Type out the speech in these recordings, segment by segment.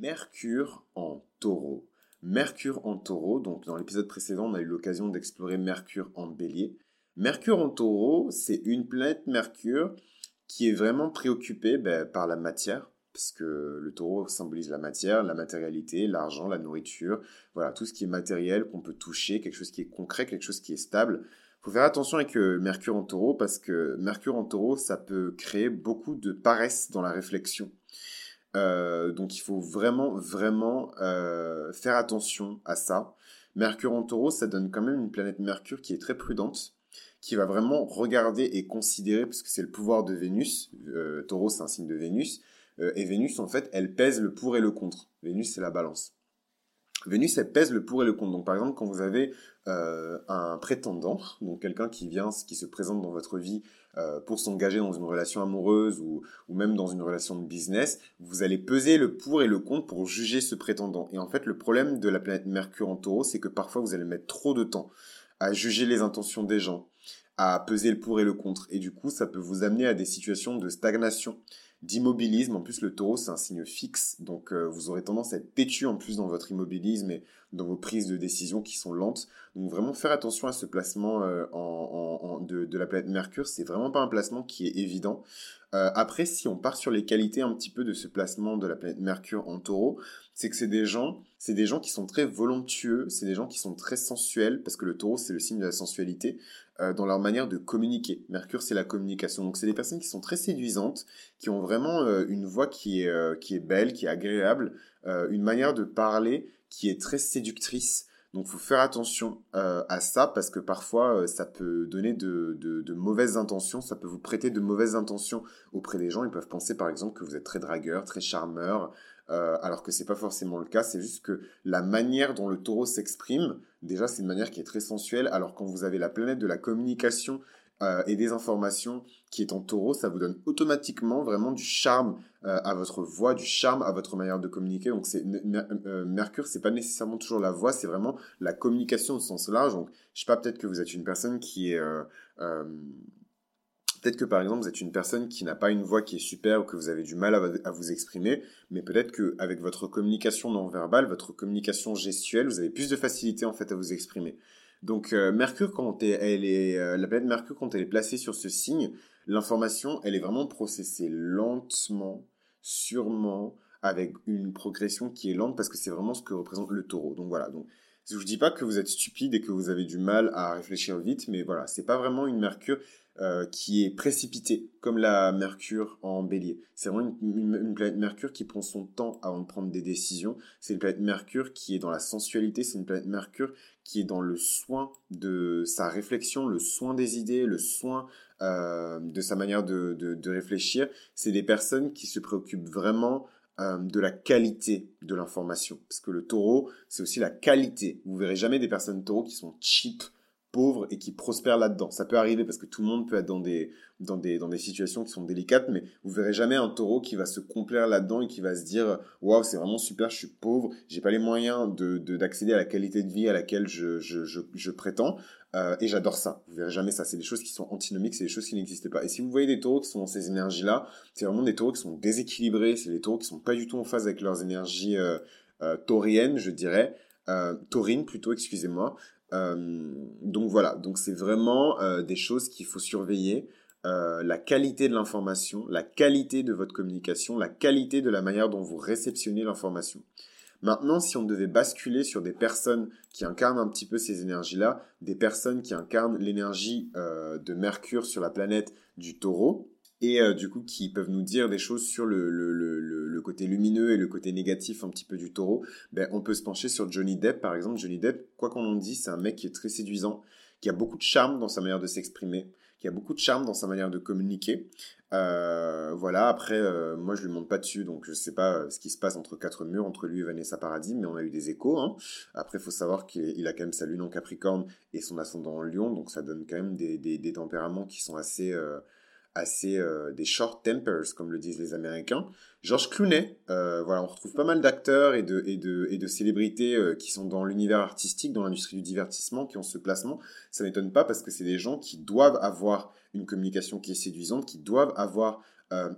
Mercure en taureau. Mercure en taureau, donc dans l'épisode précédent, on a eu l'occasion d'explorer Mercure en bélier. Mercure en taureau, c'est une planète Mercure qui est vraiment préoccupée ben, par la matière, parce que le taureau symbolise la matière, la matérialité, l'argent, la nourriture, voilà, tout ce qui est matériel, qu'on peut toucher, quelque chose qui est concret, quelque chose qui est stable. Faut faire attention avec euh, Mercure en taureau, parce que Mercure en taureau, ça peut créer beaucoup de paresse dans la réflexion. Euh, donc il faut vraiment, vraiment euh, faire attention à ça. Mercure en taureau, ça donne quand même une planète Mercure qui est très prudente, qui va vraiment regarder et considérer, parce que c'est le pouvoir de Vénus, euh, taureau c'est un signe de Vénus, et Vénus en fait, elle pèse le pour et le contre. Vénus c'est la balance. Vénus, elle pèse le pour et le contre. Donc, par exemple, quand vous avez un prétendant, donc quelqu'un qui vient, qui se présente dans votre vie euh, pour s'engager dans une relation amoureuse ou, même dans une relation de business, vous allez peser le pour et le contre pour juger ce prétendant. Et en fait, le problème de la planète Mercure en taureau, c'est que parfois vous allez mettre trop de temps à juger les intentions des gens, à peser le pour et le contre. Et du coup, ça peut vous amener à des situations de stagnation, d'immobilisme. En plus, le taureau, c'est un signe fixe, donc euh, vous aurez tendance à être têtu en plus dans votre immobilisme et dans vos prises de décision qui sont lentes. Donc vraiment faire attention à ce placement euh, en, de, la planète Mercure, c'est vraiment pas un placement qui est évident. Euh, après, si on part sur les qualités un petit peu de ce placement de la planète Mercure en taureau, c'est que c'est des gens, c'est des gens qui sont très volontueux, c'est des gens qui sont très sensuels, parce que le taureau, c'est le signe de la sensualité, euh, dans leur manière de communiquer. Mercure, c'est la communication. Donc, c'est des personnes qui sont très séduisantes, qui ont vraiment une voix qui est, qui est belle, qui est agréable, une manière de parler qui est très séductrice. Donc, faut faire attention euh, à ça parce que parfois, euh, ça peut donner de, de, mauvaises intentions, ça peut vous prêter de mauvaises intentions auprès des gens. Ils peuvent penser, par exemple, que vous êtes très dragueur, très charmeur, euh, alors que c'est pas forcément le cas. C'est juste que la manière dont le taureau s'exprime, déjà, c'est une manière qui est très sensuelle. Alors, quand vous avez la planète de la communication euh, et des informations qui est en taureau, ça vous donne automatiquement vraiment du charme euh, à votre voix, du charme à votre manière de communiquer. Donc c'est euh, Mercure, c'est pas nécessairement toujours la voix, c'est vraiment la communication au sens large. Donc je sais pas, peut-être que vous êtes une personne qui est Peut-être que par exemple vous êtes une personne qui n'a pas une voix qui est super ou que vous avez du mal à, vous exprimer, mais peut-être qu'avec votre communication non verbale, votre communication gestuelle, vous avez plus de facilité en fait à vous exprimer. Donc euh, Mercure, quand elle est, euh, la planète Mercure, quand elle est placée sur ce signe, l'information, elle est vraiment processée lentement, sûrement, avec une progression qui est lente, parce que c'est vraiment ce que représente le taureau. Donc voilà, donc je vous dis pas que vous êtes stupide et que vous avez du mal à réfléchir vite, mais voilà, c'est pas vraiment une Mercure euh, qui est précipitée, comme la Mercure en bélier. C'est vraiment une, planète Mercure qui prend son temps avant de prendre des décisions. C'est une planète Mercure qui est dans la sensualité, c'est une planète Mercure qui est dans le soin de sa réflexion, le soin des idées, le soin euh, de sa manière de, de, réfléchir. C'est des personnes qui se préoccupent vraiment euh, de la qualité de l'information. Parce que le taureau, c'est aussi la qualité. Vous verrez jamais des personnes taureaux qui sont cheap, pauvres et qui prospèrent là-dedans. Ça peut arriver parce que tout le monde peut être dans des, dans des, dans des situations qui sont délicates, mais vous verrez jamais un taureau qui va se complaire là-dedans et qui va se dire waouh, c'est vraiment super, je suis pauvre, j'ai pas les moyens de, d'accéder à la qualité de vie à laquelle je, je, je, prétends. Euh, et j'adore ça. Vous verrez jamais ça. C'est des choses qui sont antinomiques, c'est des choses qui n'existent pas. Et si vous voyez des taureaux qui sont dans ces énergies-là, c'est vraiment des taureaux qui sont déséquilibrés, c'est des taureaux qui sont pas du tout en phase avec leurs énergies euh, euh tauriennes, je dirais. Euh, plutôt, excusez-moi. Euh, donc voilà, donc c'est vraiment euh, des choses qu'il faut surveiller. Euh, la qualité de l'information, la qualité de votre communication, la qualité de la manière dont vous réceptionnez l'information. Maintenant, si on devait basculer sur des personnes qui incarnent un petit peu ces énergies-là, des personnes qui incarnent l'énergie de Mercure sur la planète du taureau, et euh, du coup qui peuvent nous dire des choses sur le, le, le, le, côté lumineux et le côté négatif un petit peu du taureau, ben, on peut se pencher sur Johnny Depp par exemple. Johnny Depp, quoi qu'on en dise, c'est un mec qui est très séduisant, qui a beaucoup de charme dans sa manière de s'exprimer, qui a beaucoup de charme dans sa manière de communiquer. Euh, voilà, après, euh, moi je lui monte pas dessus, donc je sais pas ce qui se passe entre quatre murs, entre lui et Vanessa Paradis, mais on a eu des échos. Hein. Après, il faut savoir qu'il a quand même sa lune en Capricorne et son ascendant en Lion, donc ça donne quand même des, des, des tempéraments qui sont assez assez euh, des short tempers, comme le disent les Américains. Georges Clooney, euh, voilà, on retrouve pas mal d'acteurs et de, et de, et de célébrités euh, qui sont dans l'univers artistique, dans l'industrie du divertissement, qui ont ce placement. Ça m'étonne pas parce que c'est des gens qui doivent avoir une communication qui est séduisante, qui doivent avoir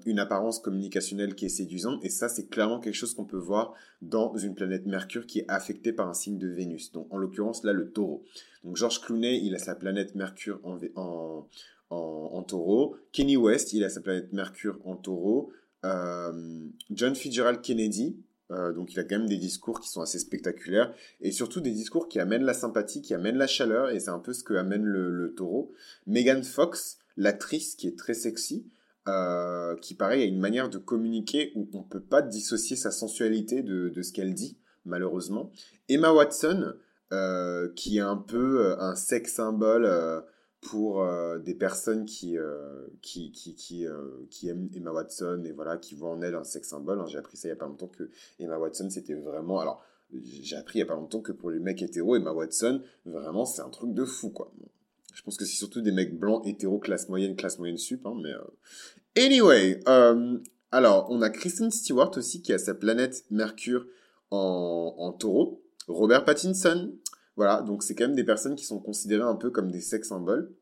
une apparence communicationnelle qui est séduisante. Et ça, c'est clairement quelque chose qu'on peut voir dans une planète Mercure qui est affectée par un signe de Vénus. Donc, en l'occurrence, là, le taureau. Donc, George Clooney, il a sa planète Mercure en, en, en, taureau. Kenny West, il a sa planète Mercure en taureau. Euh, John Fitzgerald Kennedy, euh, donc il a quand même des discours qui sont assez spectaculaires et surtout des discours qui amènent la sympathie, qui amènent la chaleur et c'est un peu ce que amène le, taureau. Megan Fox, l'actrice qui est très sexy, euh, qui pareil a une manière de communiquer où on peut pas dissocier sa sensualité de, ce qu'elle dit malheureusement. Emma Watson, qui est un peu un sex symbole pour euh, des personnes qui, euh, qui, qui, qui, euh, qui, aiment Emma Watson et voilà, qui voient en elle un sex symbole. Hein. J'ai appris ça il n'y a pas longtemps que Emma Watson, c'était vraiment. Alors, j'ai appris il n'y a pas longtemps que pour les mecs hétéros, Emma Watson, vraiment, c'est un truc de fou, quoi. Je pense que c'est surtout des mecs blancs hétéros, classe moyenne, classe moyenne sup, hein, mais. Anyway, alors, on a Kristen Stewart aussi qui a sa planète Mercure en, en taureau. Robert Pattinson, voilà, donc c'est quand même des personnes qui sont considérées un peu comme des sex symboles.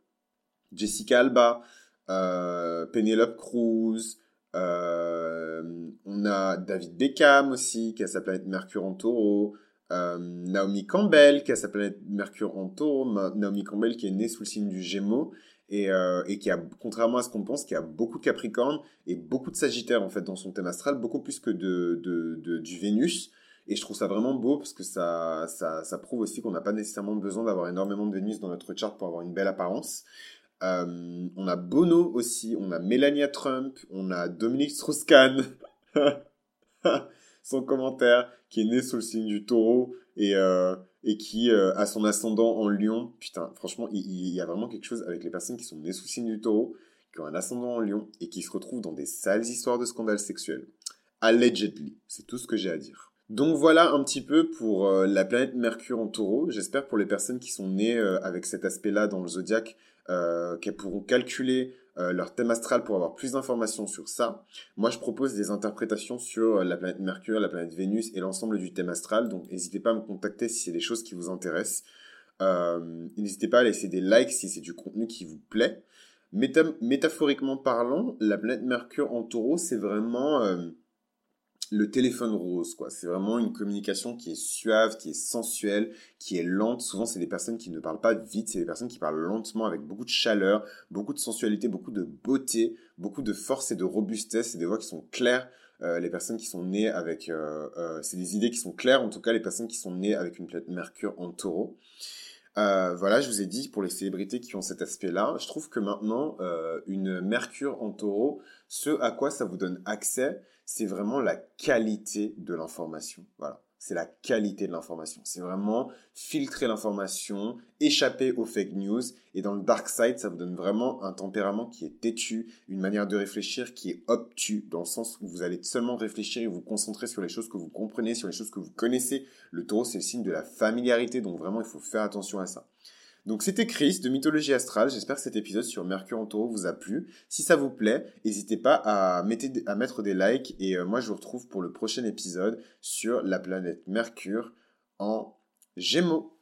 Jessica Alba, euh, Penelope Cruz, euh, on a David Beckham aussi, qui a sa planète Mercure en taureau. Euh, Naomi Campbell, qui a sa planète Mercure en taureau. Naomi Campbell, qui est née sous le signe du Gémeaux. Et, qui a, contrairement à ce qu'on pense, qui a beaucoup de Capricorne et beaucoup de Sagittaire en fait dans son thème astral, beaucoup plus que de, de du Vénus. Et je trouve ça vraiment beau parce que ça, ça, prouve aussi qu'on n'a pas nécessairement besoin d'avoir énormément de Vénus dans notre chart pour avoir une belle apparence. Euh, on a Bono aussi, on a Melania Trump, on a Dominique Strauss-Kahn, son commentaire, qui est né sous le signe du taureau et, euh, et qui euh, a son ascendant en lion. Putain, franchement, il, il, y a vraiment quelque chose avec les personnes qui sont nées sous le signe du taureau, qui ont un ascendant en lion et qui se retrouvent dans des sales histoires de scandales sexuels. Allegedly, c'est tout ce que j'ai à dire. Donc voilà un petit peu pour euh, la planète Mercure en taureau. J'espère pour les personnes qui sont nées euh, avec cet aspect-là dans le zodiaque, euh, qu'elles pourront calculer leur thème astral pour avoir plus d'informations sur ça. Moi, je propose des interprétations sur la planète Mercure, la planète Vénus et l'ensemble du thème astral. Donc n'hésitez pas à me contacter si c'est des choses qui vous intéressent. n'hésitez pas à laisser des likes si c'est du contenu qui vous plaît. métaphoriquement parlant, la planète Mercure en taureau, c'est vraiment le téléphone rose, quoi. C'est vraiment une communication qui est suave, qui est sensuelle, qui est lente. Souvent, c'est des personnes qui ne parlent pas vite, c'est des personnes qui parlent lentement, avec beaucoup de chaleur, beaucoup de sensualité, beaucoup de beauté, beaucoup de force et de robustesse. C'est des voix qui sont claires. Euh, les personnes qui sont nées avec, euh, euh, c'est des idées qui sont claires. En tout cas, les personnes qui sont nées avec une planète Mercure en Taureau. voilà, je vous ai dit pour les célébrités qui ont cet aspect-là, je trouve que maintenant, une Mercure en taureau, ce à quoi ça vous donne accès, c'est vraiment la qualité de l'information. Voilà. C'est la qualité de l'information. C'est vraiment filtrer l'information, échapper aux fake news. Et dans le dark side, ça vous donne vraiment un tempérament qui est têtu, une manière de réfléchir qui est obtus, dans le sens où vous allez seulement réfléchir et vous concentrer sur les choses que vous comprenez, sur les choses que vous connaissez. Le taureau, c'est le signe de la familiarité, donc vraiment, il faut faire attention à ça. Donc c'était Chris de Mythologie Astrale. J'espère que cet épisode sur Mercure en taureau vous a plu. Si ça vous plaît, n'hésitez pas à, mettre des likes. Et euh, moi, je vous retrouve pour le prochain épisode sur la planète Mercure en Gémeaux.